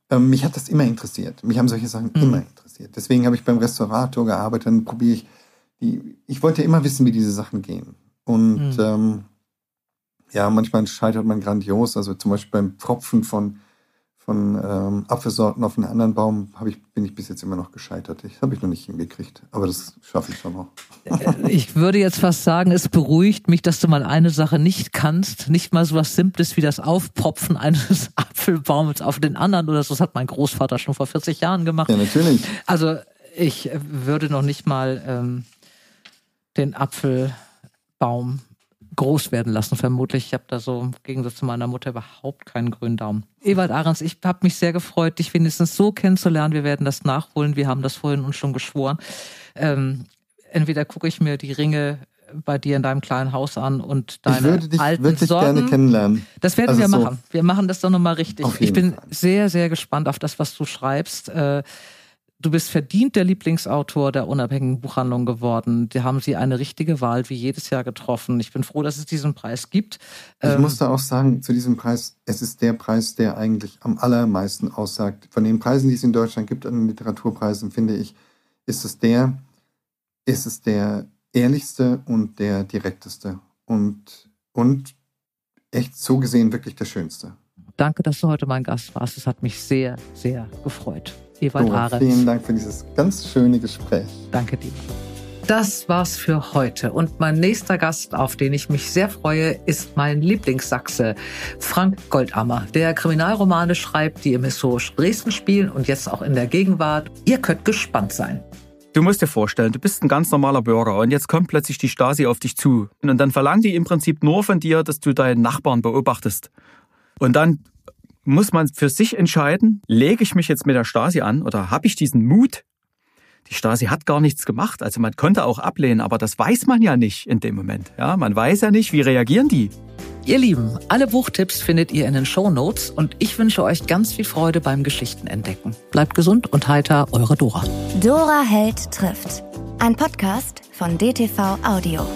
ähm, mich hat das immer interessiert. Mich haben solche Sachen Mhm. immer interessiert. Deswegen habe ich beim Restaurator gearbeitet, dann probiere ich die, ich wollte immer wissen, wie diese Sachen gehen. Und Mhm. ähm, ja, manchmal scheitert man grandios. Also zum Beispiel beim Pfropfen von, von ähm, Apfelsorten auf einen anderen Baum ich, bin ich bis jetzt immer noch gescheitert. Ich habe ich noch nicht hingekriegt. Aber das schaffe ich schon noch. Äh, Ich würde jetzt fast sagen, es beruhigt mich, dass du mal eine Sache nicht kannst. Nicht mal so was Simples wie das Aufpropfen eines *laughs* Apfelbaumes auf den anderen oder so. Das hat mein Großvater schon vor 40 Jahren gemacht. Ja, natürlich. Also ich würde noch nicht mal ähm, den Apfelbaum groß werden lassen, vermutlich. Ich habe da so im Gegensatz zu meiner Mutter überhaupt keinen grünen Daumen. Ewald Ahrens, ich habe mich sehr gefreut, dich wenigstens so kennenzulernen. Wir werden das nachholen. Wir haben das vorhin uns schon geschworen. Ähm, entweder gucke ich mir die Ringe bei dir in deinem kleinen Haus an und deine ich würde dich alten wirklich Sorten. gerne kennenlernen. Das werden Also wir so- machen. Wir machen das doch nochmal richtig. Ich bin Fall. sehr, sehr gespannt auf das, was du schreibst. Äh, Du bist verdient der Lieblingsautor der unabhängigen Buchhandlung geworden. Die haben sie eine richtige Wahl wie jedes Jahr getroffen. Ich bin froh, dass es diesen Preis gibt. Ich Ähm, muss da auch sagen, zu diesem Preis, es ist der Preis, der eigentlich am allermeisten aussagt. Von den Preisen, die es in Deutschland gibt, an den Literaturpreisen, finde ich, ist es der, ist es der ehrlichste und der direkteste. Und, und echt so gesehen wirklich der schönste. Danke, dass du heute mein Gast warst. Es hat mich sehr, sehr gefreut. Ewald Dora, Ahrens. vielen Dank für dieses ganz schöne Gespräch. Danke dir. Das war's für heute. Und mein nächster Gast, auf den ich mich sehr freue, ist mein Lieblingssachse, Frank Goldammer, der Kriminalromane schreibt, die im historischen Dresden spielen und jetzt auch in der Gegenwart. Ihr könnt gespannt sein. Du musst dir vorstellen, du bist ein ganz normaler Bürger und jetzt kommt plötzlich die Stasi auf dich zu. Und dann verlangt die im Prinzip nur von dir, dass du deinen Nachbarn beobachtest. Und dann muss man für sich entscheiden, lege ich mich jetzt mit der Stasi an oder habe ich diesen Mut, die Stasi hat gar nichts gemacht. Also man konnte auch ablehnen, aber das weiß man ja nicht in dem Moment. Ja, man weiß ja nicht, wie reagieren die. Ihr Lieben, alle Buchtipps findet ihr in den Show Notes und ich wünsche euch ganz viel Freude beim Geschichtenentdecken. Bleibt gesund und heiter, eure Dora. Dora Held trifft. Ein Podcast von DTV Audio.